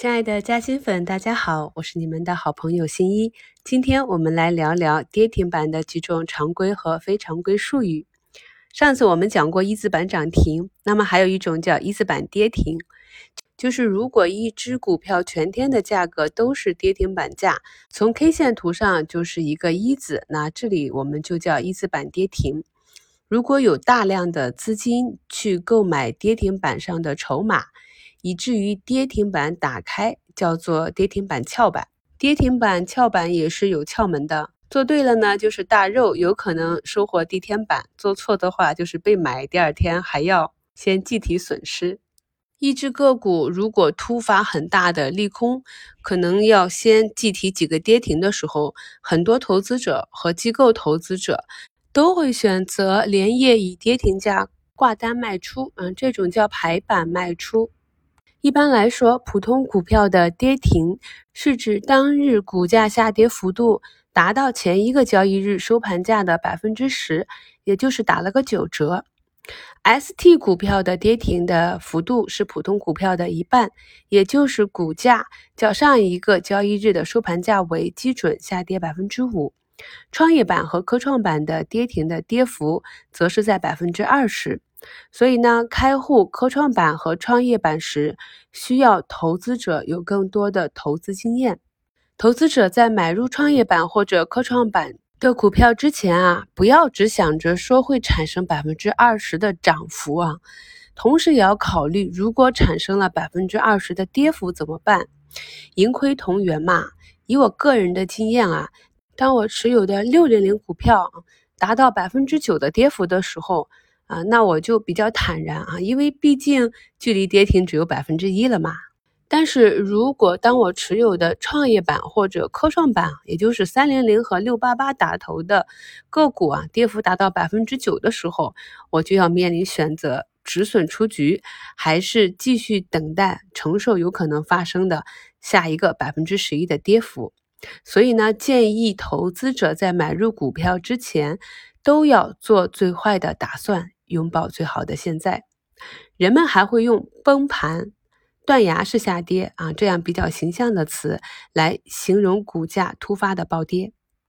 亲爱的嘉兴粉，大家好，我是你们的好朋友新一。今天我们来聊聊跌停板的几种常规和非常规术语。上次我们讲过一字板涨停，那么还有一种叫一字板跌停，就是如果一只股票全天的价格都是跌停板价，从 K 线图上就是一个一字，那这里我们就叫一字板跌停。如果有大量的资金去购买跌停板上的筹码。以至于跌停板打开叫做跌停板翘板，跌停板翘板也是有窍门的。做对了呢，就是大肉，有可能收获地天板；做错的话，就是被买，第二天还要先计提损失。一只个股如果突发很大的利空，可能要先计提几个跌停的时候，很多投资者和机构投资者都会选择连夜以跌停价挂单卖出，嗯，这种叫排板卖出。一般来说，普通股票的跌停是指当日股价下跌幅度达到前一个交易日收盘价的百分之十，也就是打了个九折。ST 股票的跌停的幅度是普通股票的一半，也就是股价较上一个交易日的收盘价为基准下跌百分之五。创业板和科创板的跌停的跌幅则是在百分之二十。所以呢，开户科创板和创业板时，需要投资者有更多的投资经验。投资者在买入创业板或者科创板的股票之前啊，不要只想着说会产生百分之二十的涨幅啊，同时也要考虑，如果产生了百分之二十的跌幅怎么办？盈亏同源嘛。以我个人的经验啊，当我持有的六零零股票达到百分之九的跌幅的时候，啊，那我就比较坦然啊，因为毕竟距离跌停只有百分之一了嘛。但是如果当我持有的创业板或者科创板，也就是三零零和六八八打头的个股啊，跌幅达到百分之九的时候，我就要面临选择止损出局，还是继续等待承受有可能发生的下一个百分之十一的跌幅。所以呢，建议投资者在买入股票之前，都要做最坏的打算。拥抱最好的现在，人们还会用崩盘、断崖式下跌啊这样比较形象的词来形容股价突发的暴跌。